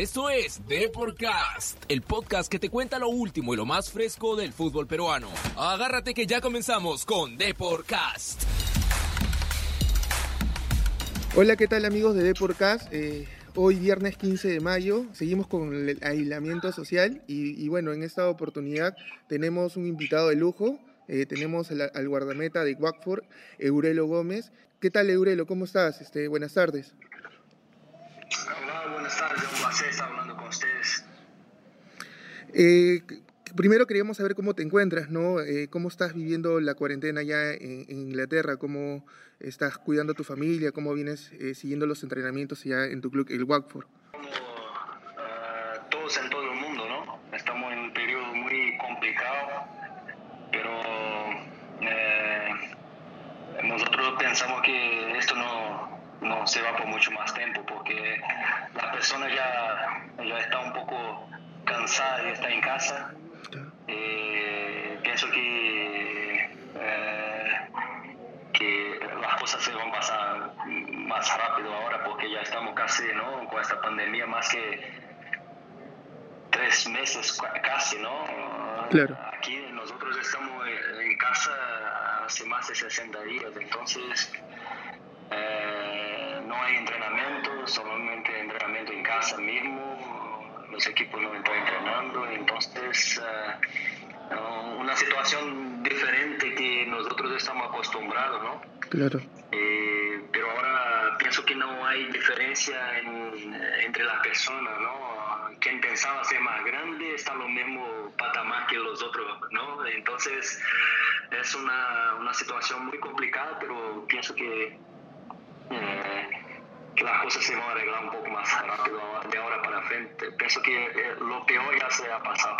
Esto es Deporcast, el podcast que te cuenta lo último y lo más fresco del fútbol peruano. Agárrate que ya comenzamos con Deporcast. Hola, ¿qué tal amigos de Deporcast? Eh, hoy viernes 15 de mayo seguimos con el aislamiento social y, bueno, en esta oportunidad tenemos un invitado de lujo. Eh, tenemos al, al, guardameta de Watford, Eurelo Gómez. ¿Qué tal, Eurelo? ¿Cómo estás? Este, buenas tardes. Hola, buenas tardes. Un placer estar hablando con ustedes. Eh, primero queríamos saber cómo te encuentras, ¿no? Eh, ¿Cómo estás viviendo la cuarentena allá en, en, Inglaterra? ¿Cómo estás cuidando a tu familia? ¿Cómo vienes eh, siguiendo los entrenamientos allá en tu club, el Watford? Como uh, todos en todo el mundo, ¿no? Estamos en un periodo muy complicado, pero nosotros pensamos que esto no, no se va por mucho más tiempo, porque la persona ya, ya está un poco cansada y está en casa. Eh, pienso que, eh, que las cosas se van a pasar más rápido ahora porque ya estamos casi ¿no? con esta pandemia más que tres meses casi, ¿no? Claro. Aquí nosotros estamos en casa hace más de 60 días, entonces hay entrenamiento, solamente entrenamiento en casa mismo, los equipos no están entrenando, entonces uh, una situación diferente que nosotros estamos acostumbrados, ¿no? Claro. Eh, pero ahora pienso que no hay diferencia en, entre las personas, ¿no? Quien pensaba ser más grande está en lo mismo patamar que los otros, ¿no? Entonces es una, una situación muy complicada, pero pienso que eh, que las cosas se van a arreglar un poco más rápido de ahora para frente. Pienso que eh, lo peor ya se ha pasado.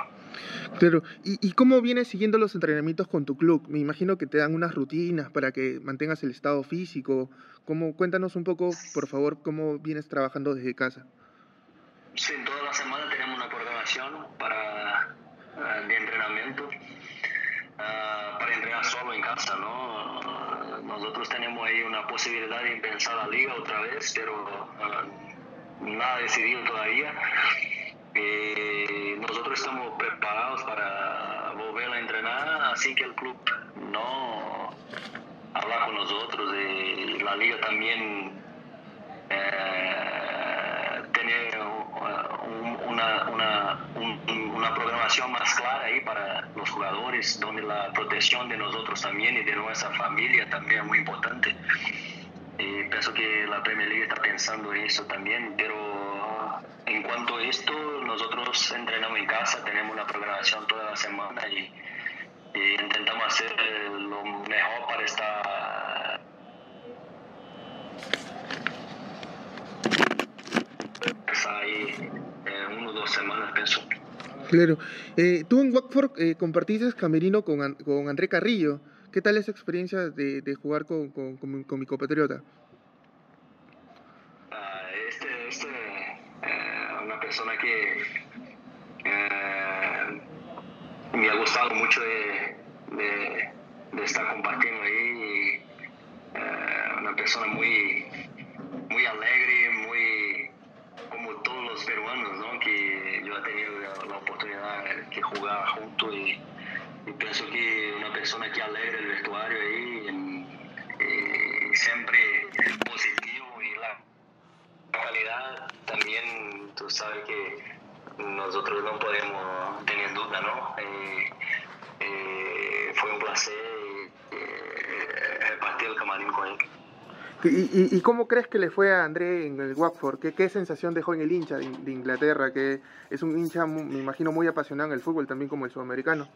Claro, ¿Y, ¿y cómo vienes siguiendo los entrenamientos con tu club? Me imagino que te dan unas rutinas para que mantengas el estado físico. ¿Cómo, cuéntanos un poco, por favor, cómo vienes trabajando desde casa. Sí, toda la semana tenemos una programación para, uh, de entrenamiento, uh, para entrenar solo en casa, ¿no? Nosotros tenemos ahí una posibilidad de empezar la liga otra vez, pero uh, nada decidido todavía. Eh, nosotros estamos preparados para volver a entrenar, así que el club no habla con nosotros. Eh, la liga también eh, tiene una, una, un, una programación más clara ahí para los jugadores, donde la protección de nosotros también y de nuestra familia también es muy importante. Eh, pienso que la Premier League está pensando en eso también, pero en cuanto a esto, nosotros entrenamos en casa, tenemos una programación toda la semana y, y intentamos hacer lo mejor para estar ahí en uno o dos semanas, pienso. Claro. Eh, tú en Watford eh, compartiste camerino con, con André Carrillo. ¿Qué tal esa experiencia de, de jugar con, con, con, con, mi compatriota? Uh, este, este uh, una persona que uh, me ha gustado mucho de, de, de estar compartiendo ahí. una persona muy, muy alegre, muy todos los peruanos, ¿no? Que yo he tenido la oportunidad de jugar junto y, pienso que una persona que alegra el vestuario ahí, y siempre positivo y la calidad también, tú sabes que nosotros no podemos tener duda, ¿no? Eh, eh, fue un placer eh, partir el camarín con él. ¿Y, y, cómo crees que le fue a André en el Watford? ¿Qué, sensación dejó en el hincha de, de, Inglaterra? Que es un hincha, me imagino, muy apasionado en el fútbol, también como el sudamericano.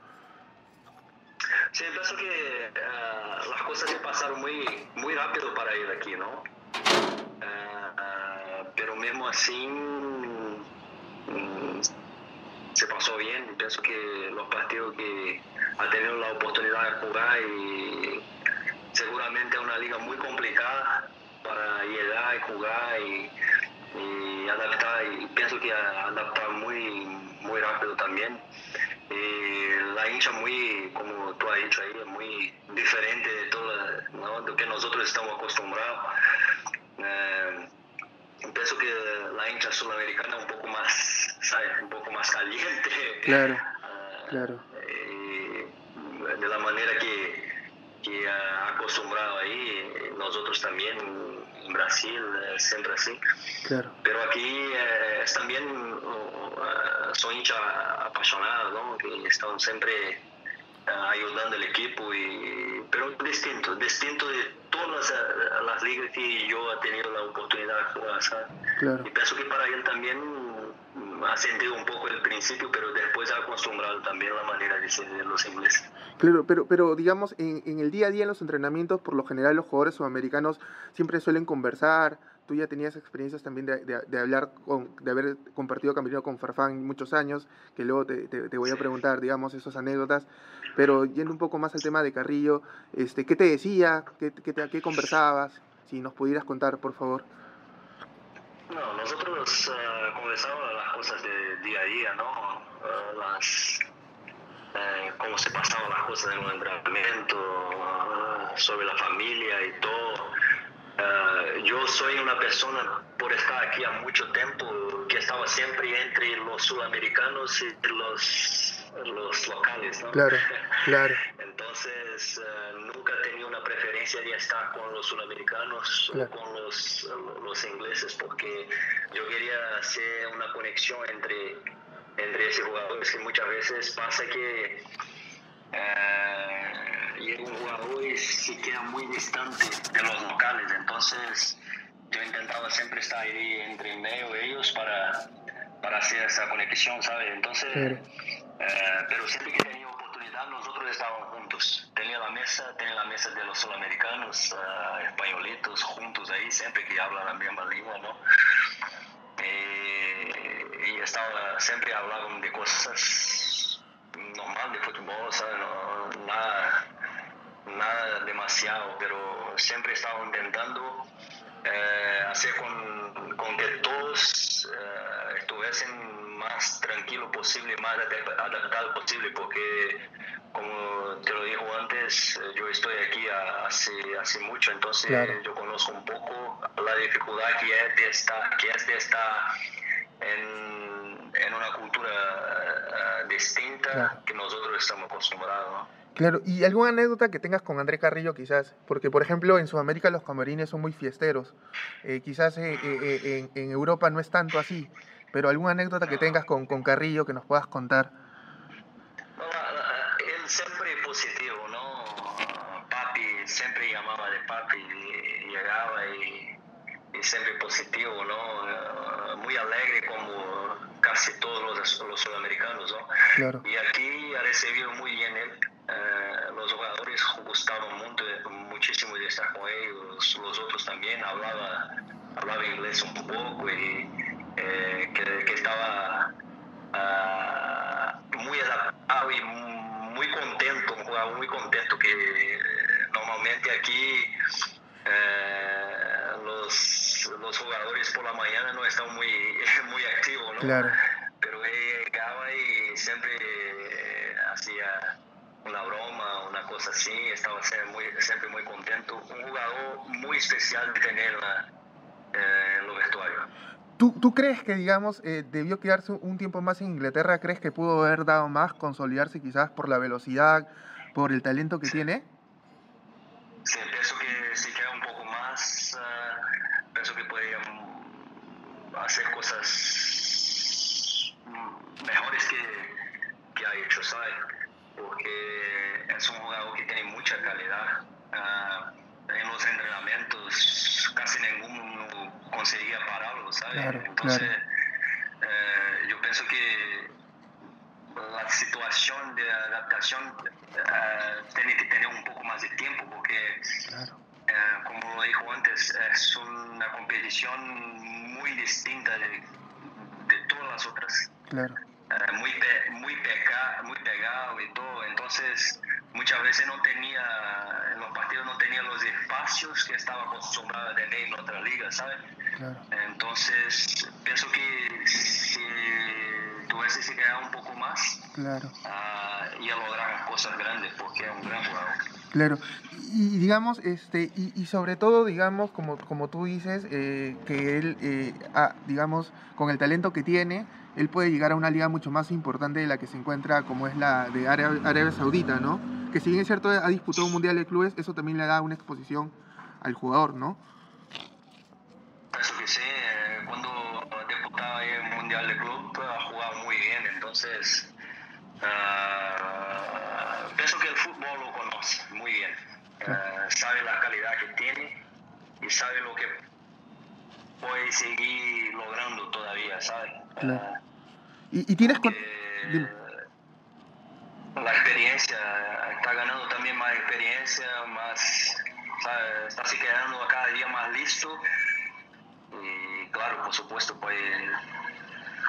Sí, pienso que uh, las cosas se pasaron muy, muy rápido para él aquí, ¿no? Uh, uh, pero mismo así um, se pasó bien. Pienso que los partidos que ha tenido la oportunidad de jugar y seguramente es una liga muy complicada para llegar y jugar y, y adaptar y pienso que adaptar muy muy rápido también y la hincha muy como tú has dicho ahí es muy diferente de todo ¿no? de lo que nosotros estamos acostumbrados eh, pienso que la hincha sudamericana un poco más, ¿sabes? Un poco más caliente. Claro, claro. de la manera que, que acostumbrado ahí, nosotros también en Brasil, siempre así. Claro. Pero aquí es también son hinchas apasionados, ¿no? Que están siempre ayudando al equipo, y, pero distinto, distinto de todas las, ligas que yo he tenido la oportunidad de jugar, Y pienso que para él también ha sentido un poco el principio, pero después ha acostumbrado también la manera de ser de los ingleses. Claro, pero, pero digamos, en, en el día a día, en los entrenamientos, por lo general los jugadores sudamericanos siempre suelen conversar, tú ya tenías experiencias también de, de, hablar, con, de haber compartido camerino con Farfán muchos años, que luego te, te, voy a preguntar, digamos, esas anécdotas, pero yendo un poco más al tema de Carrillo, este, ¿qué te decía? ¿Qué, qué, qué conversabas? Si nos pudieras contar, por favor. No, nosotros uh, conversábamos cosas de día a día, ¿no? Uh, las, uh, cómo se pasaban las cosas en el entrenamiento, sobre la familia y todo Uh, yo soy una persona, por estar aquí a mucho tiempo, que estaba siempre entre los sudamericanos y los, los locales. ¿no? Claro, claro. Entonces, uh, nunca preferencia de estar con los sudamericanos o con los, los ingleses, porque yo quería hacer una conexión entre, entre esos jugadores que muchas veces pasa que. Uh, y un jugador se queda muy distante de los locales, entonces yo intentaba siempre estar ahí entre medio de ellos para, para hacer esa conexión, ¿sabes? Entonces, eh, pero siempre que tenía oportunidad nosotros estábamos Tenía la mesa, tenía la mesa de los sudamericanos, uh, españolitos, juntos ahí, siempre que hablan la misma lengua, ¿no? Eh, y estaba, siempre hablando de cosas normal de fútbol, nada nada demasiado, pero siempre estaba intentando eh, hacer con, con, que todos eh, estuviesen más tranquilos posible, más adaptados posible, porque como te lo dijo antes, eh, yo estoy aquí hace, hace mucho, entonces yo conozco un poco la dificultad que es de estar, que es de estar en, en una cultura distinta que nosotros estamos acostumbrados. Claro, y alguna anécdota que tengas con André Carrillo quizás, porque por ejemplo en Sudamérica los camarines son muy fiesteros, eh, quizás eh, eh, en, Europa no es tanto así, pero alguna anécdota que tengas con, con Carrillo que nos puedas contar. él siempre positivo, ¿no? Papi siempre llamaba de papi, y llegaba y, y, siempre positivo, ¿no? Muy alegre como casi todos los, los sudamericanos, ¿no? Claro. Y aquí ha recibido muy bien él eh, los jugadores gustaban mucho, muchísimo de estar con ellos, los otros también hablaba, hablaba inglés un poco y eh, que, estaba ah, muy adaptado y muy contento, muy contento que normalmente aquí eh, los, los, jugadores por la mañana no están muy, muy activos, ¿no? Claro. Pero él llegaba y siempre hacía una broma, una cosa así, estaba siempre muy, siempre muy contento. Un jugador muy especial de tenerla eh, en los vestuarios. ¿Tú, ¿Tú, crees que, digamos, eh, debió quedarse un tiempo más en Inglaterra? ¿Crees que pudo haber dado más, consolidarse quizás por la velocidad, por el talento que tiene? Sí, pienso que si queda un poco más, uh, pienso que podría hacer cosas mejores que, que ha hecho, ¿sabes? porque es un jugador que tiene mucha calidad. Uh, en los entrenamientos casi ninguno conseguía pararlo, ¿sabes? Entonces, uh, yo pienso que la situación de adaptación uh, tiene que tener un poco más de tiempo porque, como lo dijo antes, es una competición muy distinta de, de todas las otras. Claro. Eh, muy, muy, pega, muy pegado y todo. Entonces, muchas veces no tenía, tenía los espacios que estaba acostumbrado a tener en otra liga, ¿sabes? Entonces, pienso que si tuviese que quedar un poco más, claro. uh, y a lograr cosas grandes, porque es un gran jugador. Claro, y digamos, este, y, y sobre todo, digamos, como, como tú dices, eh, que él, eh, ah, digamos, con el talento que tiene, él puede llegar a una liga mucho más importante de la que se encuentra, como es la de Arabia, Arabia Saudita, ¿no? Que si bien es cierto, ha disputado un Mundial de Clubes, eso también le da una exposición al jugador, ¿no? Eso que sí, eh, cuando disputaba el Mundial de Club, ha jugado muy bien, entonces ah, pienso que el fútbol lo conoce muy bien, Ah, sabe la calidad que tiene y sabe lo que puede seguir logrando todavía, ¿sabes? Claro. Ah, Y, y tienes... con- dime. Experiencia, está ganando también más experiencia, más, ¿sabe? está se quedando cada día más listo y claro, por supuesto, puede,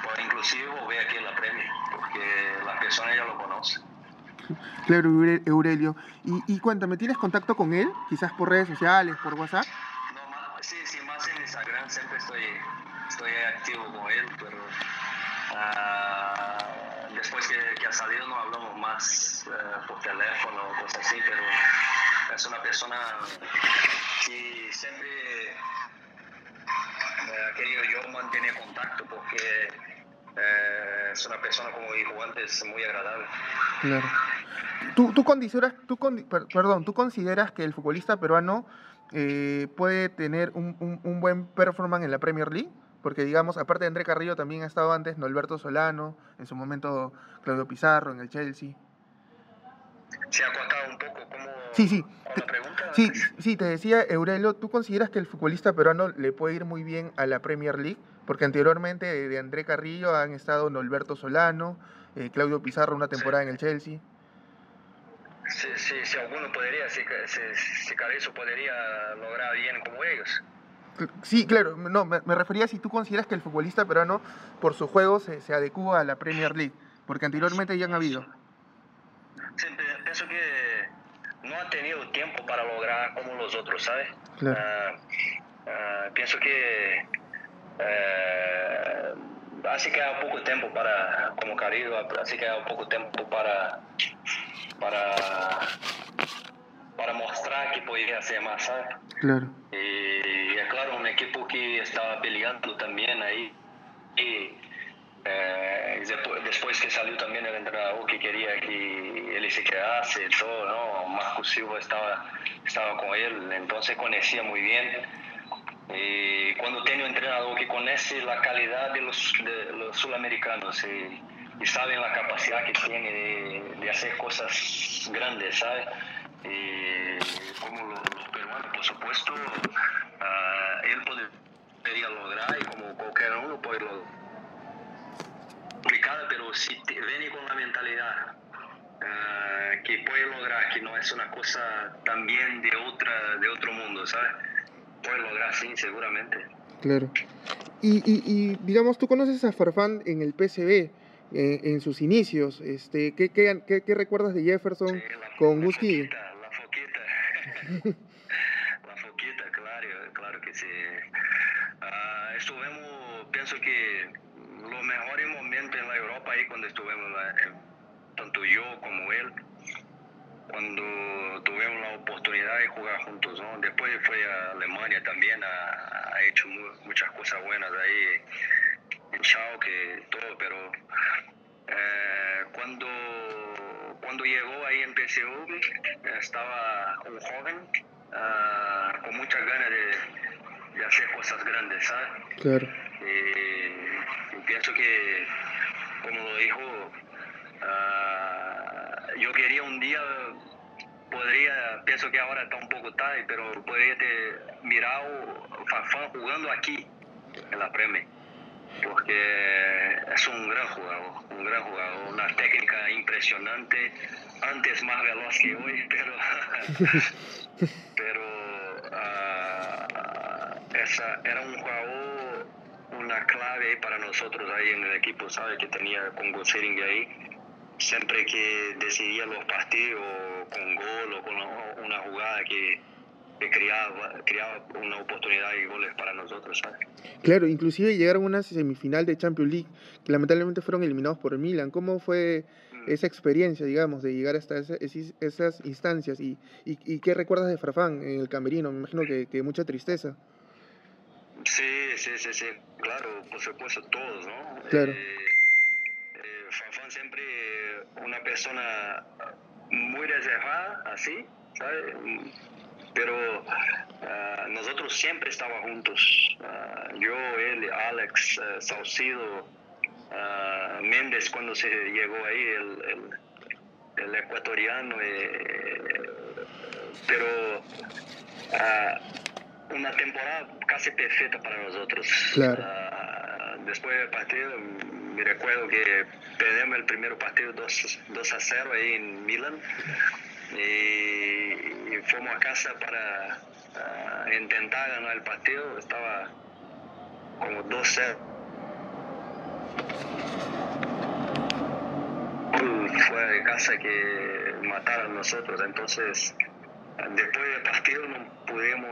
puede inclusive volver aquí a la Premier, porque las personas ya lo conocen. Claro, Eure- Aurelio. Y, y cuéntame, ¿tienes contacto con él? Quizás por redes sociales, por WhatsApp. No, más, sí, sí, más en Instagram siempre estoy, estoy activo con él, pero ah, después que, que ha salido no hablamos más eh, por teléfono o cosas así, pero es una persona que siempre eh, querido yo mantener contacto porque eh, es una persona, como dijo antes, muy agradable. Claro. ¿Tú, tú, consideras, tú, perdón, ¿tú consideras que el futbolista peruano puede tener un, un- un buen performance en la Premier League? Porque, digamos, aparte de André Carrillo, también ha estado antes Norberto Solano, en su momento Claudio Pizarro en el Chelsea. Se ha cortado un poco, ¿cómo? Sí, sí. ¿Con la pregunta? Sí, sí, te decía, Aurelio, ¿tú consideras que el futbolista peruano le puede ir muy bien a la Premier League? Porque anteriormente de, André Carrillo han estado Norberto Solano, eh, Claudio Pizarro una temporada en el Chelsea. Si, si, si alguno podría, si, si, si Carrizo podría lograr bien como ellos. Sí, claro, no, me, me refería a si tú consideras que el futbolista peruano por su juego se, se adecua a la Premier League, porque anteriormente ya han habido. Siempre pienso que no ha tenido tiempo para lograr como los otros, ¿sabes? Claro. Ah, ah, pienso que eh, hace que poco tiempo para, como Carrillo, hace que poco tiempo para, para, para mostrar que podía hacer más, ¿sabes? Claro, Y que estaba peleando también ahí. Y eh, después, que salió también el entrenador que quería que él se quedase, todo, ¿no? Marco Silva estaba, estaba con él, entonces conocía muy bien. Y cuando tiene un entrenador que conoce la calidad de los, de los sudamericanos y, y saben la capacidad que tiene de, de hacer cosas grandes, ¿sabes? Y como los, por supuesto, ah, él podría lograr y como cualquier uno puede lograr. Complicada, pero si te, viene con la mentalidad ah, que puede lograr, que no es una cosa también de otra de otro mundo, ¿sabes? Puede lograr, sí, seguramente. claro. Y, y, y, digamos, tú conoces a Farfán en el PSV, eh, en sus inicios. Este, ¿qué, qué, qué, qué recuerdas de Jefferson Sí, la- con la Guski? foquita, La foquita. la foquita, claro, claro que sí. Ah, estuvimos, pienso que los mejores momentos en la Europa ahí cuando estuvimos, la- eh, tanto yo como él, cuando tuvimos la oportunidad de jugar juntos. ¿no? Después fue a Alemania también, ha, ha hecho mu- muchas cosas buenas ahí en Schalke, todo, pero eh, cuando, cuando llegó ahí en PSV eh, estaba un joven ah, con muchas ganas de, de hacer cosas grandes, ¿sabes? Claro, Y, y pienso que, como lo dijo, ah, yo quería un día, podría, pienso que ahora está un poco tarde, pero podría ter mirado Farfán jugando aquí, en la Premier porque es un gran jugador, un gran jugador, una técnica impresionante, antes más veloz que hoy, pero, pero ah, esa, era un jugador, una clave para nosotros ahí en el equipo, ¿sabe? Que tenía con Gosering ahí, siempre que decidía los partidos con gol o con una jugada que, que creaba, creaba una oportunidad y goles para nosotros, ¿sabes? Claro, inclusive llegaron a una semifinal de Champions League que lamentablemente fueron eliminados por el Milan. ¿Cómo fue mm. esa experiencia, digamos, de llegar hasta esas instancias? ¿Y, y, qué recuerdas de Farfán en el camerino? Me imagino que, que, mucha tristeza. Sí, sí, sí, sí, claro, por supuesto, todos, ¿no? Claro. Eh, eh, siempre una persona muy reservada, así, ¿sabes? pero uh, nosotros siempre estábamos juntos. Uh, yo, él, Alex, uh, Saucido, Méndez cuando se llegó ahí, el, el, el ecuatoriano, eh, pero una temporada casi perfecta para nosotros. Claro. después del partido, me recuerdo que perdemos el primer partido 2, 2 a 0 ahí en Milán y, fuimos a casa para intentar ganar el partido. Estaba como 2-0. Fuera de casa que mataron nosotros. Entonces, después del partido no pudimos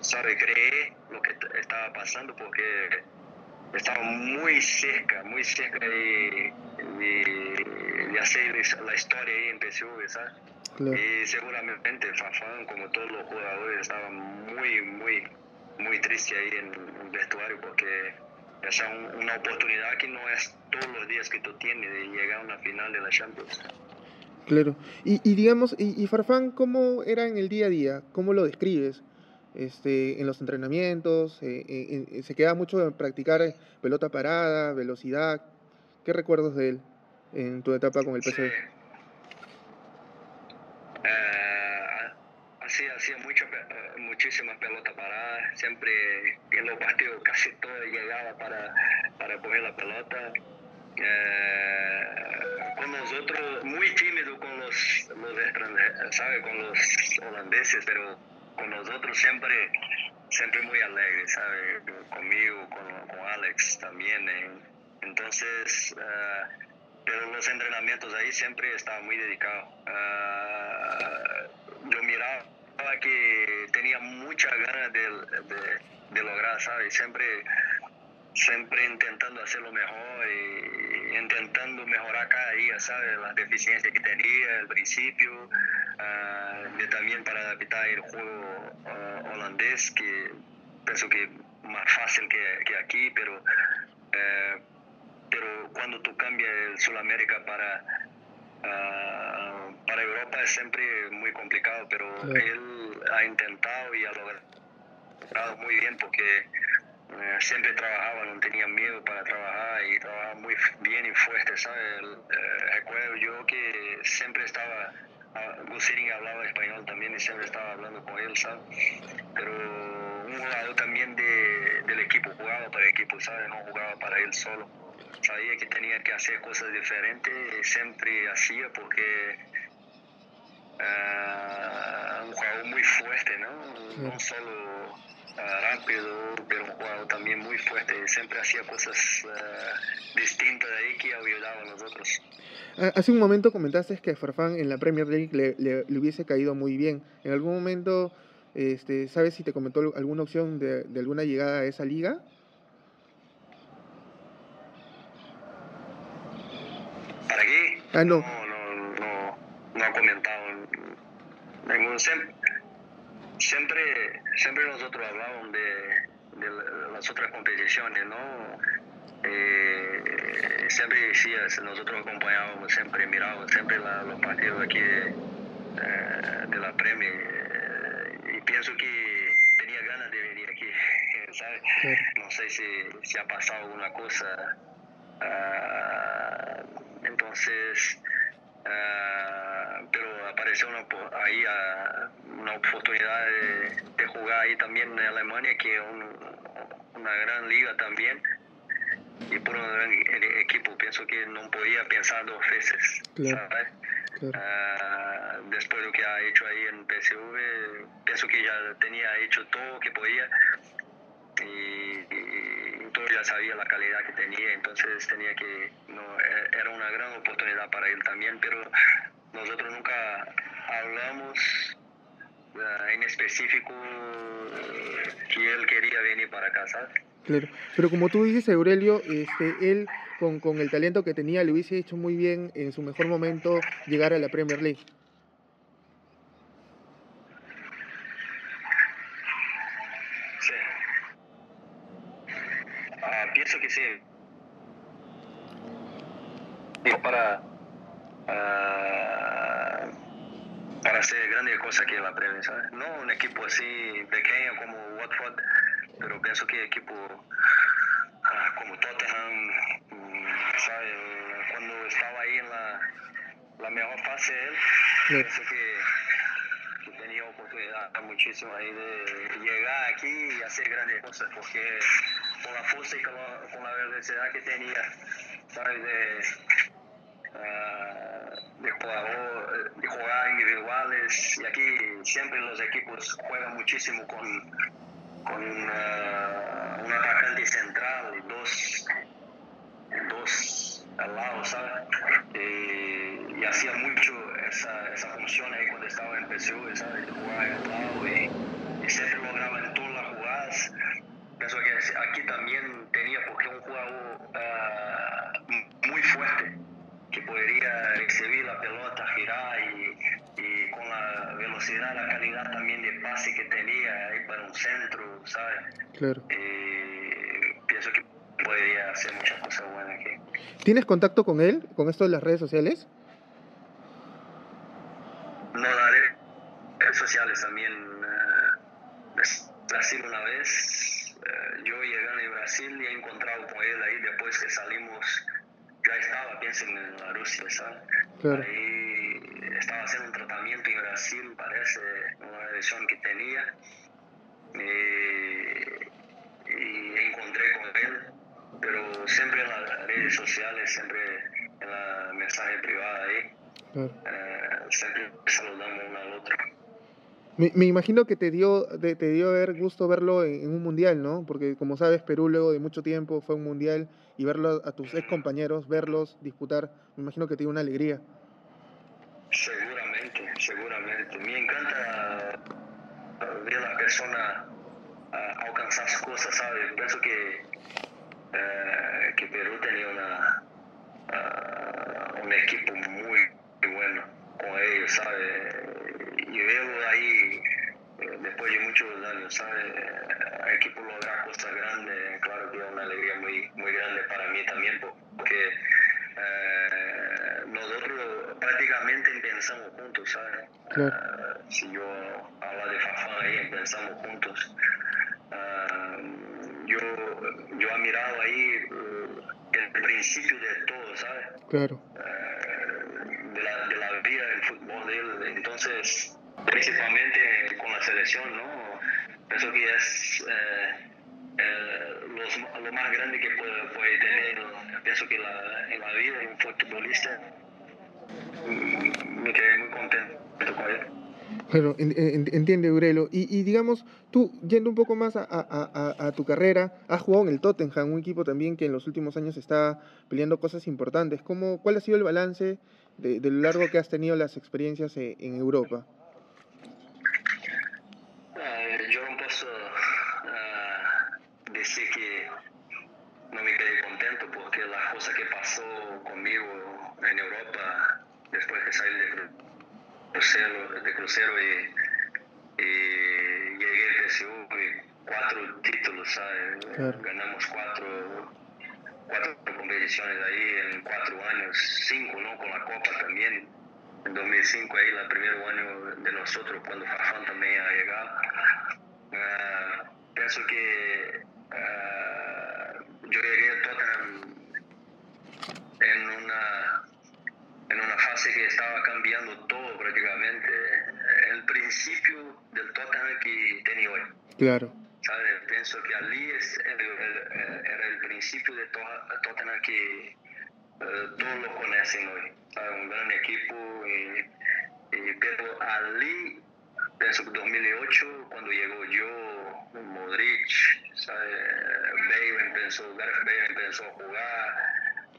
saber creer lo que estaba pasando porque estaba muy cerca, muy cerca de, de, hacer la historia ahí en PSV, ¿sabes? Y seguramente Fafán, como todos los jugadores, estaba muy, muy, muy triste ahí en el vestuario porque es una oportunidad que no es todos los días que tú tienes de llegar a una final de la Champions. Claro. Y, y digamos, y, y Farfán, ¿cómo era en el día a día? ¿Cómo lo describes? Este, en los entrenamientos, eh, se queda mucho en practicar eh, pelota parada, velocidad. ¿Qué recuerdos de él en tu etapa con el PSV? Sí. Eh, hacía mucho, muchísimas pelotas paradas, siempre en los partidos casi todo llegaba para, para coger la pelota. con nosotros, muy tímido con los, los ¿sabe? Con los holandeses, pero con nosotros siempre, siempre muy alegre, ¿sabes? Conmigo, con, con Alex también. ¿eh? Entonces, uh, pero los entrenamientos ahí siempre estaba muy dedicado. Uh, yo miraba que tenía mucha ganas de, de, lograr, ¿sabes? Siempre siempre intentando hacerlo mejor y intentando mejorar cada día, ¿sabes? Las deficiencias que tenía al principio, uh, también para adaptar el juego uh, holandés, que pienso que más fácil que, que aquí, pero, uh, pero cuando tú cambias el Sudamérica para, para Europa es siempre muy complicado, pero él ha intentado y ha logrado muy bien porque eh, siempre trabajaba, no tenía miedo para trabajar y trabajaba muy bien y fuerte, ¿sabes? Eh, recuerdo yo que siempre estaba, Gusirin hablaba español también y siempre estaba hablando con él, ¿sabes? Pero un jugador también de, del equipo, jugaba para el equipo, ¿sabes? No jugaba para él solo. Sabía que tenía que hacer cosas diferentes y siempre hacía porque uh, un jugador muy fuerte, ¿no? No solo rápido, pero un jugador también muy fuerte. Siempre hacía cosas uh, distintas ahí que ayudaba a nosotros. Hace un momento comentaste que Farfán en la Premier League le, le, le, hubiese caído muy bien. ¿En algún momento este, sabes si te comentó alguna opción de, de alguna llegada a esa liga? ¿Para qué? Ah, no. No, no, no, no ha comentado. Ningún, siempre, siempre, siempre nosotros hablábamos de, de las otras competiciones, ¿no? Eh, siempre decía, nosotros acompañábamos, siempre mirábamos siempre la, los partidos aquí de, eh, de la Premier eh, y pienso que tenía ganas de venir aquí, ¿sabes? Sí. No sé si, si, ha pasado alguna cosa. Uh, entonces, uh, pero apareció una, ahí uh, una oportunidad de, de, jugar ahí también en Alemania, que es un, una gran liga también y por un gran equipo pienso que no podía pensar dos veces claro, ¿sabes? Claro. Uh, después de lo que ha hecho ahí en PSV pienso que ya tenía hecho todo lo que podía y, y, todo ya sabía la calidad que tenía entonces tenía que no, e, era una gran oportunidad para él también pero nosotros nunca hablamos uh, en específico que él quería venir para acá, ¿sabes? Claro, pero como tú dices, Aurelio, este, él con, con el talento que tenía le hubiese hecho muy bien en su mejor momento llegar a la Premier League. Sí. Ah, pienso que sí. Para, para hacer grandes cosas que la Premier, ¿sabes? No un equipo así pequeño como Watford, pero pienso que equipo uh, como Tottenham, ¿sabes? Cuando estaba ahí en la, la mejor fase él, sí. pienso que, que, tenía oportunidad muchísimo ahí de llegar aquí y hacer grandes cosas, porque con la fuerza y con la, con la velocidad que tenía, ¿sabes? De, uh, de, jugador, de jugar individuales, y aquí siempre los equipos juegan muchísimo con, con uh, un atacante central y dos, dos al lado, ¿sabes? Y, y hacía mucho esa, esa función ahí cuando estaba en PSV, ¿sabes? De lado y, y siempre lograba en todas las jugadas. Pienso que aquí también tenía porque un jugador uh, muy fuerte que podría recibir la pelota, girar y, y, con la velocidad, la calidad también de pase que tenía ahí para un centro, ¿sabes? Claro. Eh, pienso que podría hacer muchas cosas buenas aquí. ¿Tienes contacto con él, con esto de las redes sociales? No, las redes sociales también. Uh, Brasil una vez, uh, yo llegué a Brasil y he encontrado con él ahí después que salimos estaba, pienso en la Rusia, ¿sabes? Claro. Ahí estaba haciendo un tratamiento en Brasil, parece, una lesión que tenía. Y, y encontré con él, pero siempre en las redes sociales, siempre en la mensaje privada ahí. Claro. Eh, siempre saludamos uno al otro. Me, me, imagino que te dio, te, te dio ver gusto verlo en, un mundial, ¿no? Porque como sabes, Perú luego de mucho tiempo fue un mundial y verlo a tus ex compañeros, verlos disputar, me imagino que te dio una alegría. Seguramente, seguramente. Me encanta ver a la persona alcanzar cosas, ¿sabes? Pienso que, uh, que Perú tenía una, uh, un equipo muy bueno con ellos, ¿sabes? Y veo ahí, eh, después de muchos años, ¿sabes? El equipo logra cosas grandes, claro que es una alegría muy, muy grande para mí también, porque eh, nosotros prácticamente pensamos juntos, ¿sabes? Claro. Uh, si yo hablo de Fafán ahí, pensamos juntos. Uh, yo, yo he mirado ahí uh, el principio de todo, ¿sabes? Claro. de, la, de la vida del fútbol de él, entonces principalmente con la selección, ¿no? Pienso que es eh, eh, los, lo más grande que puede, tener, pienso que en la vida de un futbolista, me quedé muy contento con él. Claro, entiende Urelo. Y, y, digamos, tú, yendo un poco más a, a, a, tu carrera, has jugado en el Tottenham, un equipo también que en los últimos años está peleando cosas importantes. ¿Cómo, ¿Cuál ha sido el balance de, de lo largo que has tenido las experiencias en, en Europa? Decir que no me quedé contento porque las cosas que pasó conmigo en Europa después de salir de crucero, de crucero y, y llegué al PSU cuatro títulos, ¿sabes? Claro. Ganamos cuatro, cuatro competiciones ahí en cuatro años, cinco, ¿no? Con la Copa también. En 2005 ahí, el primer año de nosotros, cuando Fafán también ha llegado. Uh, pienso que Uh, yo llegué a Tottenham en una, en una fase que estaba cambiando todo prácticamente. El principio del Tottenham que tenía hoy. Claro. ¿Sabes? Pienso que allí es el, el, era el principio de Tottenham que uh, todos lo conocen hoy. ¿sabes? Un gran equipo, y, y, pero allí, pienso que 2008, cuando llegó yo, Modric, Bale empezó, Gareth Bale empezó a jugar,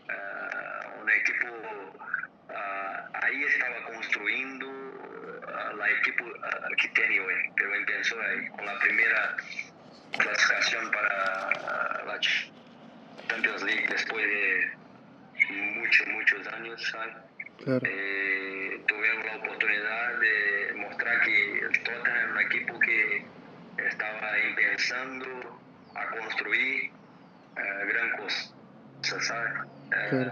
uh, un equipo uh, ahí estaba construyendo, la equipo que tenía hoy, pero empezó ahí con la primera clasificación para la Champions League después de muchos, muchos años, ¿sabes? Eh, empezando a construir eh, gran cosa, ¿sabes? Eh,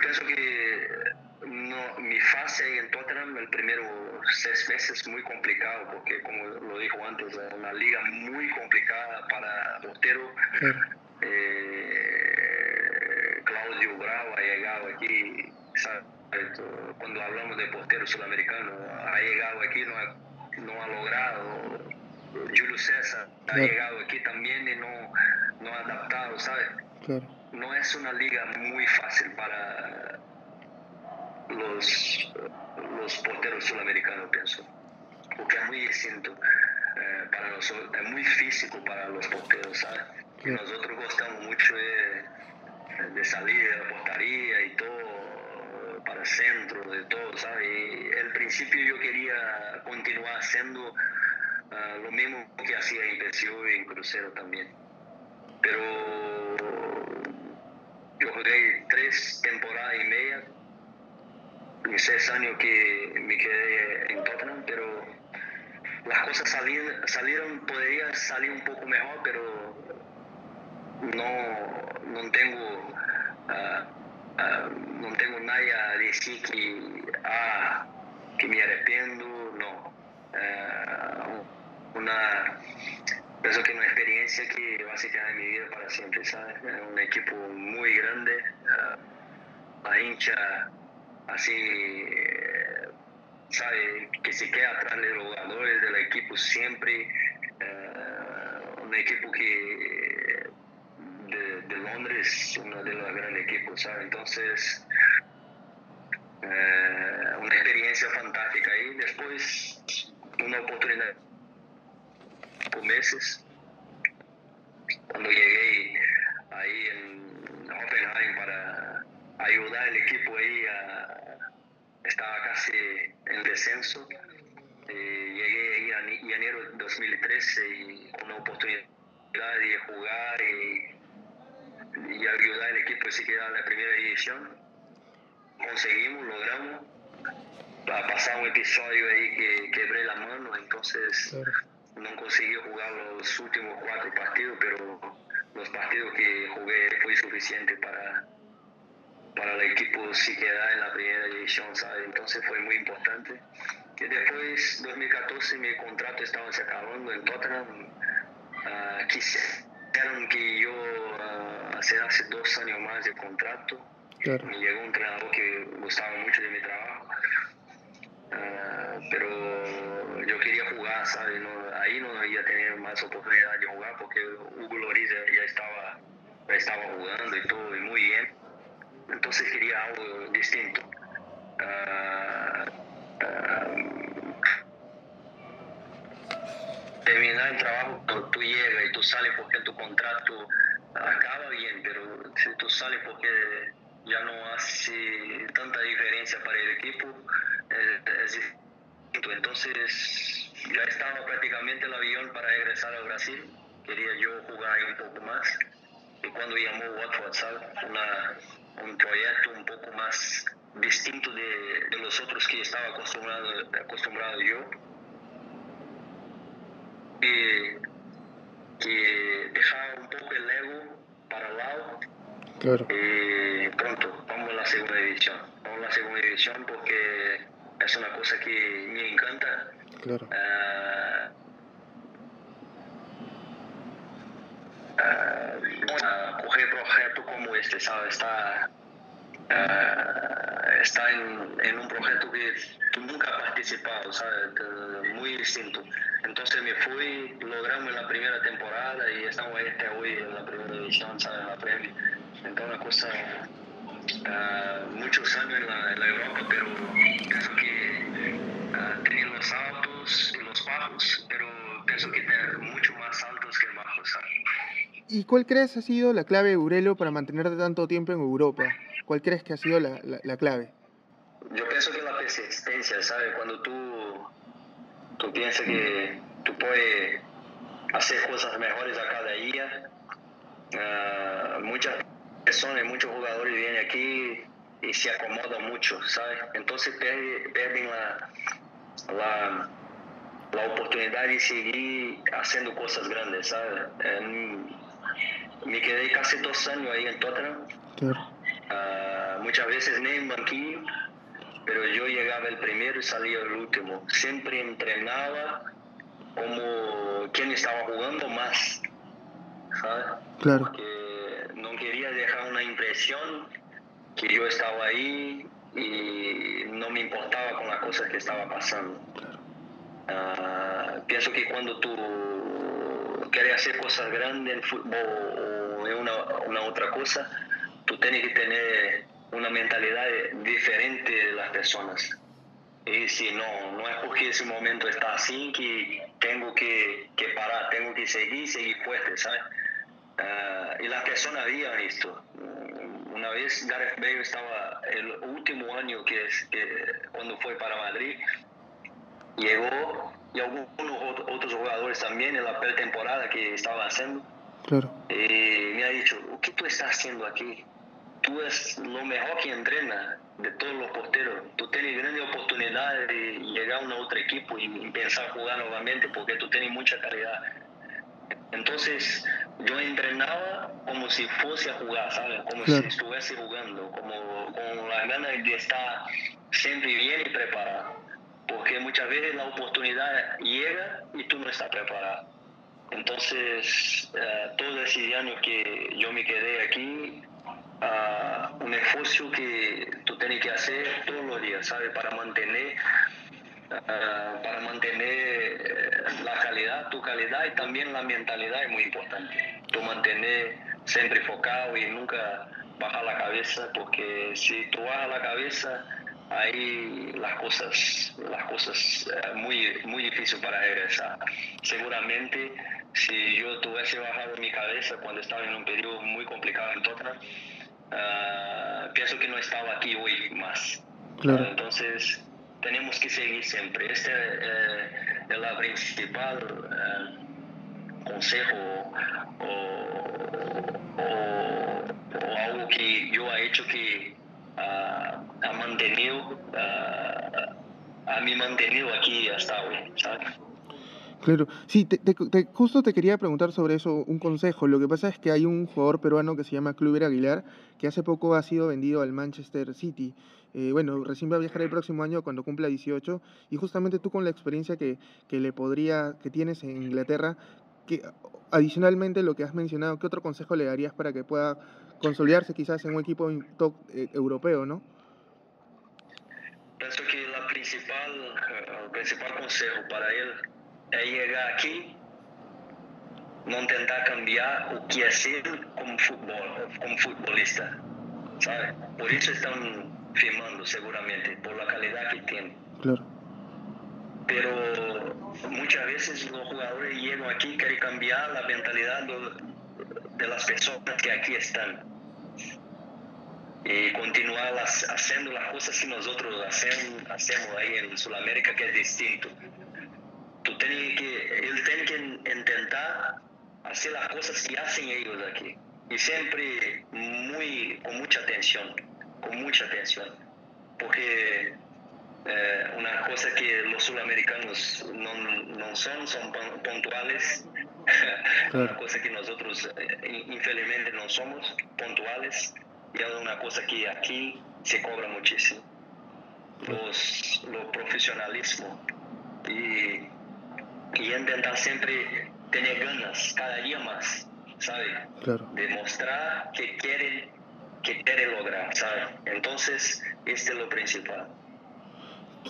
pienso que no, mi fase en Tottenham, el primero seis meses, muy complicado, porque como lo dijo antes, es una liga muy complicada para portero. Eh, Claudio Bravo ha llegado aquí, cuando hablamos de portero sudamericano, ha llegado aquí, no ha, no ha logrado. Julio César ha llegado aquí también y no, no ha adaptado, ¿sabes? No es una liga muy fácil para los, los porteros sudamericanos, pienso. Porque es muy distinto. Eh, para nosotros, es muy físico para los porteros, ¿sabes? nosotros gustamos mucho de, de, salir de la portería y todo, para el centro, de todo, ¿sabes? Y al principio yo quería continuar haciendo ah, lo mismo que hacía en PSU y en Crucero también. Pero yo jugué tres temporadas y media mis seis años que me quedé en Tottenham, pero las cosas salieron, salieron podría salir un poco mejor, pero no, no tengo uh, uh, no tengo nada a decir que, ah, que me arrepiento, no. Uh, pienso que una experiencia que va a quedar en mi vida para siempre, ¿sabes? Un equipo muy grande, la hincha así, eh, sabe, que se queda atrás de los jugadores del equipo siempre, eh, un equipo que de, Londres, uno de los grandes equipos, ¿sabe? Entonces, eh, una experiencia fantástica y después una oportunidad meses, cuando llegué ahí en Hoffenheim para ayudar al equipo ahí estaba casi en descenso. Eh, llegué ahí en enero de 2013 y una oportunidad de jugar y, ayudar al equipo a se quedar en la primera división. Conseguimos, logramos. Ha pasado un episodio ahí que quebré la mano, entonces no conseguí jugar los últimos cuatro partidos, pero los partidos que jugué fue suficiente para para el equipo si queda en la primera división, ¿sabes? Entonces fue muy importante. Y después, 2014, mi contrato estaba se acabando en Tottenham. Uh, quisieron que yo uh, hace dos años más de contrato. Me llegó un entrenador que gustaba mucho de mi trabajo. Uh, pero yo quería jugar, ¿sabes? No, ahí no iba a tener más oportunidad de jugar porque Hugo Loris ya, estaba, ya estaba jugando y todo, y muy bien entonces quería algo distinto. Uh, terminar el trabajo tú llegas y tú sales porque tu contrato acaba bien, pero si tú sales porque ya no hace tanta diferencia para el equipo, es, entonces ya estaba prácticamente el avión para regresar al Brasil, quería yo jugar un poco más y cuando llamó Watford, Una, un proyecto un poco más distinto de, de los otros que estaba acostumbrado, acostumbrado yo. Que, que dejaba un poco el ego para el lado. Claro. Y pronto, vamos a la segunda división. Vamos a la segunda división porque es una cosa que me encanta. Claro. Uh, uh, coger proyectos como este, ¿sabes? Está, uh, está en, en, un proyecto que tú nunca has participado, ¿sabes? Muy distinto. Entonces me fui, logramos la primera temporada y estamos este hoy en la primera edición, ¿sabes? En la Premier. Entonces una cosa, uh, muchos años en la, en la, Europa, pero pienso que uh, tenía los altos y los bajos, pero pienso que tener mucho más altos que bajos. ¿Y cuál crees ha sido la clave de Urelo para mantenerte tanto tiempo en Europa? ¿Cuál crees que ha sido la, la, clave? Yo pienso que la persistencia, ¿sabes? Cuando tú, tú piensas que tú puedes hacer cosas mejores a cada día, uh, muchas personas, muchos jugadores vienen aquí y se acomodan mucho, ¿sabes? Entonces pierden la, la, la, oportunidad de seguir haciendo cosas grandes, ¿sabes? me quedé casi dos años ahí en Tottenham. Uh, muchas veces ni en banquillo, pero yo llegaba el primero y salía el último. Siempre entrenaba como quien estaba jugando más, ¿sabes? Claro. Porque no quería dejar una impresión que yo estaba ahí y no me importaba con las cosas que estaba pasando. Uh, pienso que cuando tú quieres hacer cosas grandes en fútbol o en una, una otra cosa, tú tienes que tener una mentalidad diferente de las personas. Y si no, no es porque ese momento está así que tengo que, que parar, tengo que seguir, seguir fuerte, ¿sabes? Uh, y las personas habían esto. Una vez Gareth Bale estaba el último año que, es, que cuando fue para Madrid, llegó y algunos otros jugadores también en la pretemporada que estaba haciendo. Claro. Y me ha dicho, ¿qué tú estás haciendo aquí? Tú eres lo mejor que entrena de todos los porteros. Tú tienes grandes oportunidades de llegar a un otro equipo y pensar jugar nuevamente porque tú tienes mucha calidad. Entonces, yo entrenaba como si fuese a jugar, ¿sabes? Como si estuviese jugando, como con la ganas de estar siempre bien y preparado. Porque muchas veces la oportunidad llega y tú no estás preparado. Entonces, uh, todo ese año que yo me quedé aquí, uh, un esfuerzo que tú tienes que hacer todos los días, ¿sabes? Para mantener Uh, para mantener la calidad, tu calidad y también la mentalidad es muy importante. Tú mantener siempre enfocado y nunca bajar la cabeza, porque si tú bajas la cabeza, ahí las cosas, las cosas uh, muy, muy difícil para regresar. Seguramente si yo tuviese bajado mi cabeza cuando estaba en un periodo muy complicado en Tottenham, uh, pienso que no estaba aquí hoy más. Claro. entonces tenemos que seguir siempre. Este eh, es el principal eh, consejo o, o, o, algo que yo he hecho que uh, ha mantenido, uh, a mí mantenido aquí hasta hoy, ¿sabes? Claro, sí, te, te, te, justo te quería preguntar sobre eso, un consejo. Lo que pasa es que hay un jugador peruano que se llama Kluber Aguilar, que hace poco ha sido vendido al Manchester City. Eh, bueno, recién va a viajar el próximo año cuando cumpla 18, y justamente tú con la experiencia que, que le podría, que tienes en Inglaterra, que adicionalmente lo que has mencionado, ¿qué otro consejo le darías para que pueda consolidarse quizás en un equipo eh, europeo, no? Pienso que la principal, el principal consejo para él es llegar aquí, no intentar cambiar o que hacer como, fútbol, como futbolista, ¿sabes? Por eso están firmando seguramente, por la calidad que tiene. Claro. Pero muchas veces los jugadores llegan aquí y quieren cambiar la mentalidad de las personas que aquí están. Y continuar las, haciendo las cosas que nosotros hacemos, hacemos ahí en Sudamérica, que es distinto tú tienes que, él tiene que intentar hacer las cosas que hacen ellos aquí. Y siempre muy, con mucha atención, con mucha atención. Porque eh, una cosa que los sudamericanos no, no son, son puntuales. Claro. una cosa que nosotros eh, infelizmente no somos puntuales. Y es una cosa que aquí se cobra muchísimo. Los, los profesionalismo. Y y intentar siempre tener ganas cada día más, ¿sabes? Claro. Demostrar que quieren, que quieren lograr, ¿sabes? Entonces, este es lo principal.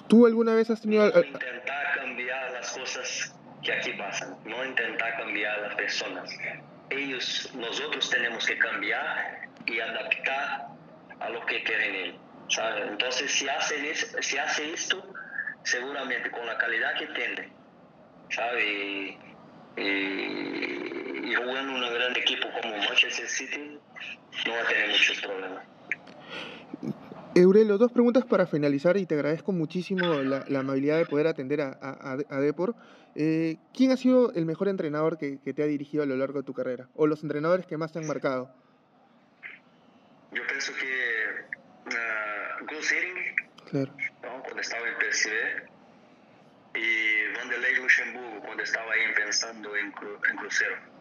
¿Tú alguna vez has tenido... No intentar cambiar las cosas que aquí pasan, no intentar cambiar las personas. Ellos, nosotros tenemos que cambiar y adaptar a lo que quieren ellos. ¿sabes? Entonces, si hacen si hace esto, seguramente con la calidad que tienen, ¿sabe? Y, y, y jugando un gran equipo como Manchester City no va a tener muchos problemas. Eurelo, dos preguntas para finalizar y te agradezco muchísimo la, amabilidad de poder atender a, a, Depor. Eh, ¿Quién ha sido el mejor entrenador que, te ha dirigido a lo largo de tu carrera? ¿O los entrenadores que más te han marcado? Yo pienso que uh, Gus claro. cuando estaba en PSV, y Vanderlei Luxemburgo, cuando estaba ahí pensando en, en Crucero.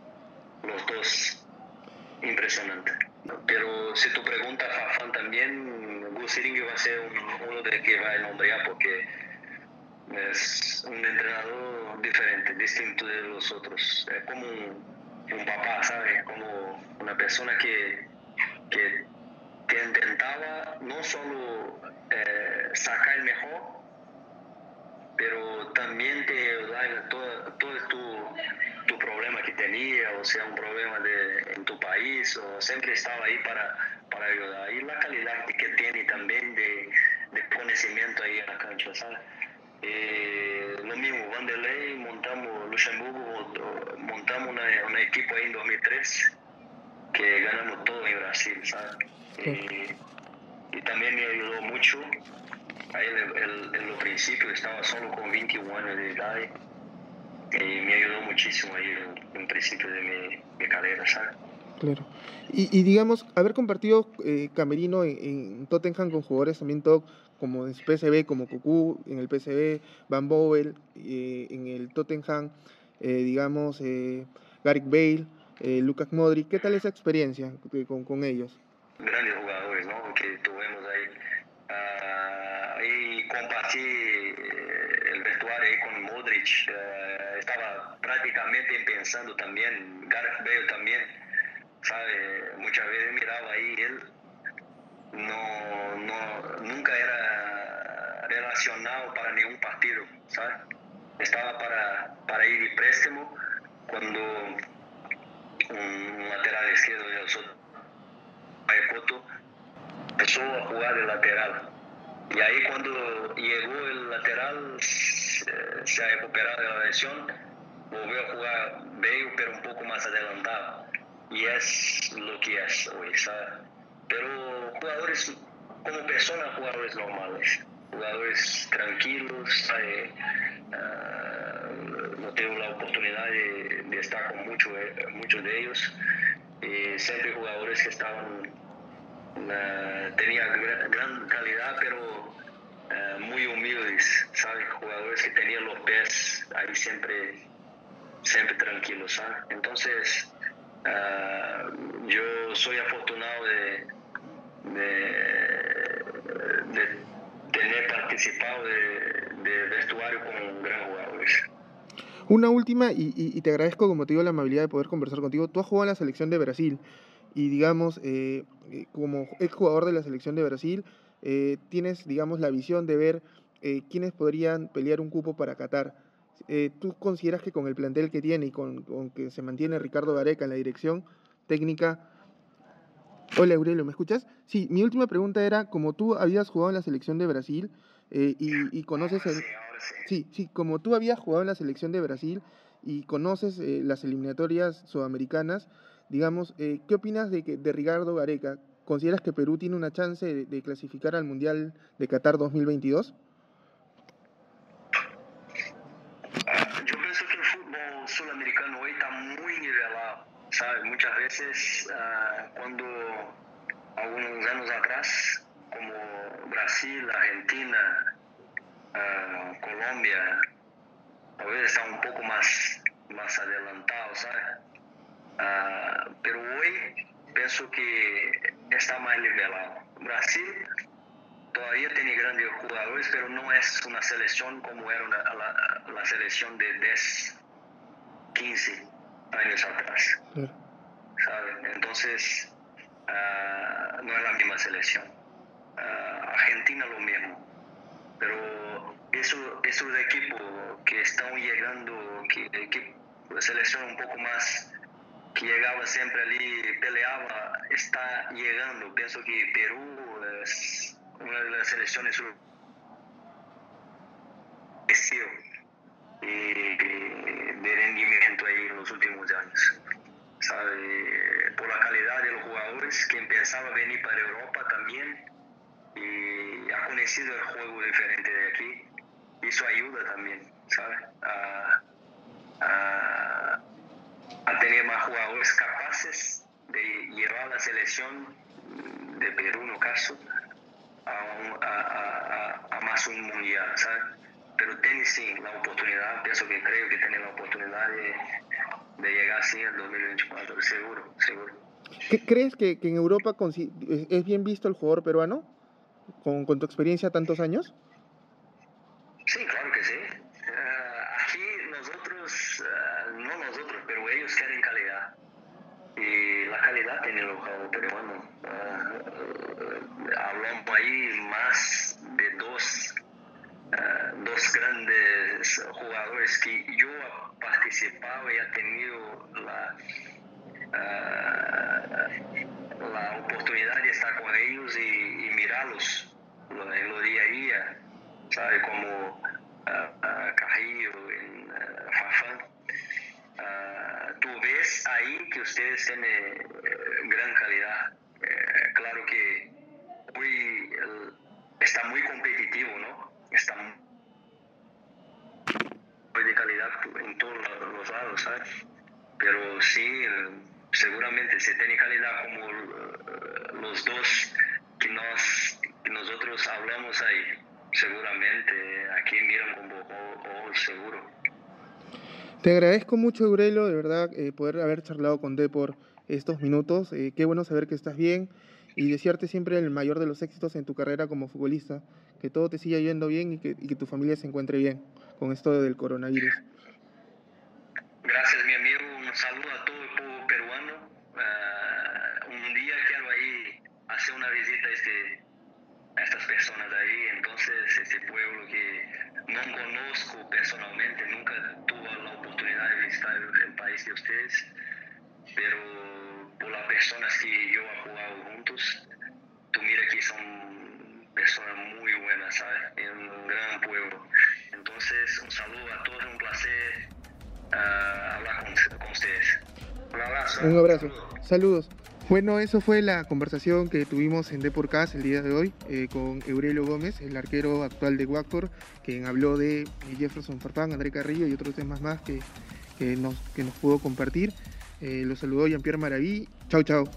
Los dos, impresionante. Pero si tu pregunta, Fafán, también Siringue va a ser uno de que va a nombrar porque es un entrenador diferente, distinto de los otros. Es como un, papá, ¿sabes? Como una persona que, que, intentaba no solo eh, sacar el mejor, pero también te da todo, todo tu, tu, problema que tenía, o sea, un problema de, en tu país, o siempre estaba ahí para para ayudar. Y la calidad que tiene también de, de conocimiento ahí en la cancha, ¿sabes? Eh, lo mismo, Vanderlei, montamos Luxemburgo, montamos una, una equipo ahí en 2003 que ganamos todo en Brasil, ¿sabes? Eh, y también me ayudó mucho. Ahí en los principios estaba solo con 21 años de edad y me ayudó muchísimo ahí en, el principio de mi, mi carrera, ¿sabes? Claro. Y, digamos, haber compartido eh, camerino en, Tottenham con jugadores también top como en PSV, como Cucú, en el PSV, Van Bovel, eh, en el Tottenham, eh, digamos, Garrick Bale, Lucas Modric, ¿qué tal esa experiencia con, con ellos? Grandes jugadores, ¿no? Que y compartí el vestuario ahí con Modric. estaba prácticamente pensando también, Gareth Bale también ¿sabe? Muchas veces miraba ahí él no, no, nunca era relacionado para ningún partido, ¿sabes? Estaba para, para ir de préstamo cuando un lateral izquierdo de nosotros, empezó a jugar de lateral. Y ahí cuando llegó el lateral, se ha recuperado de la lesión, volvió a jugar bello, pero un poco más adelantado y es lo que es hoy, ¿sabes? Pero jugadores, como personas, jugadores normales, jugadores tranquilos, uh, no tengo la oportunidad de, estar con mucho, eh, muchos de ellos, y siempre jugadores que estaban, uh, tenían gran, calidad, pero uh, muy humildes, ¿sabes? Jugadores que tenían los pies ahí siempre, siempre tranquilos, ¿sabes? Entonces, Ah, yo soy afortunado de, de, tener participado de, de, vestuario con gran jugadores. Una última, y, y, te agradezco, como te digo, la amabilidad de poder conversar contigo. Tú has jugado en la selección de Brasil y, digamos, eh, eh como jugador de la selección de Brasil, eh, tienes, digamos, la visión de ver eh, quiénes podrían pelear un cupo para Qatar. Eh, ¿tú consideras que con el plantel que tiene y con, que se mantiene Ricardo Gareca en la dirección técnica... Hola Aurelio, ¿me escuchas? Sí, mi última pregunta era, como tú habías jugado en la selección de Brasil eh, y, conoces... El... Sí, sí, como tú habías jugado en la selección de Brasil y conoces eh, las eliminatorias sudamericanas, digamos, ¿qué opinas de, que, de Ricardo Gareca? ¿Consideras que Perú tiene una chance de, de clasificar al Mundial de Qatar 2022? sudamericano hoy está muy nivelado, ¿sabes? Muchas veces uh, cuando algunos años atrás, como Brasil, Argentina, uh, Colombia, a veces está un poco más, más adelantado, ¿sabes? Uh, pero hoy pienso que está más nivelado. Brasil todavía tiene grandes jugadores, pero no es una selección como era una, la, la, selección de 10 15 años atrás. Entonces, ah, no es la misma selección. Ah, Argentina lo mismo. Pero eso, esos equipos que están llegando, que, que la selección un poco más que llegaba siempre allí, peleaba, está llegando. Pienso que Perú es una de las selecciones de rendimiento ahí en los últimos años. ¿sabe? Por la calidad de los jugadores que empezaban a venir para Europa también. Y ha conocido el juego diferente de aquí. Y eso ayuda también, ¿sabes? A, a, a tener más jugadores capaces de llevar a la selección de Perú, no caso, a, a, a, más un mundial, ¿sabes? Pero tiene sí la oportunidad, pienso que creo que tiene la oportunidad de, de llegar así en 2024, seguro, seguro. ¿Qué crees que, que en Europa es bien visto el jugador peruano? Con, con tu experiencia tantos años? Sí, claro que sí. Uh, aquí nosotros, uh, no nosotros, pero ellos quieren calidad. Y la calidad tiene el jugador peruano. Uh, hablamos ahí más de dos, dos grandes jugadores que yo he participado y he tenido la uh, la oportunidad de estar con ellos y, mirarlos en lo día a día, ¿sabe? Como uh, Carrillo, en Fafán. tú ves ahí que ustedes tienen gran calidad. claro que hoy está muy competitivo, ¿no? Está muy de calidad en todos los lados, ¿sabes? Pero sí, seguramente se tiene calidad como uh, los dos que, nos, que nosotros hablamos ahí. Seguramente aquí miran como ojos seguro. Te agradezco mucho, Eurelo, de verdad, eh, poder haber charlado con por estos minutos. Eh, qué bueno saber que estás bien y desearte siempre el mayor de los éxitos en tu carrera como futbolista. Que todo te siga yendo bien y que, y que tu familia se encuentre bien con esto del coronavirus. Gracias, mi amigo. Un saludo a todo hacer una visita a, este, a estas personas de ahí. Entonces, este pueblo que no conozco personalmente, nunca tuve la oportunidad de visitar el, país de ustedes, pero por las personas que yo he jugado juntos, tú mira que son personas muy buenas, ¿sabes? Es un gran pueblo. Entonces, un saludo a todos, un placer hablar con, con, ustedes. Un abrazo. Un abrazo. Saludos. Bueno, eso fue la conversación que tuvimos en Deporcast el día de hoy eh, con Eurelio Gómez, el arquero actual de Guactor, quien habló de eh, Jefferson Farfán, André Carrillo y otros temas más que, que, nos, que nos pudo compartir. Eh, lo saludó Jean-Pierre Maraví. Chau, chau.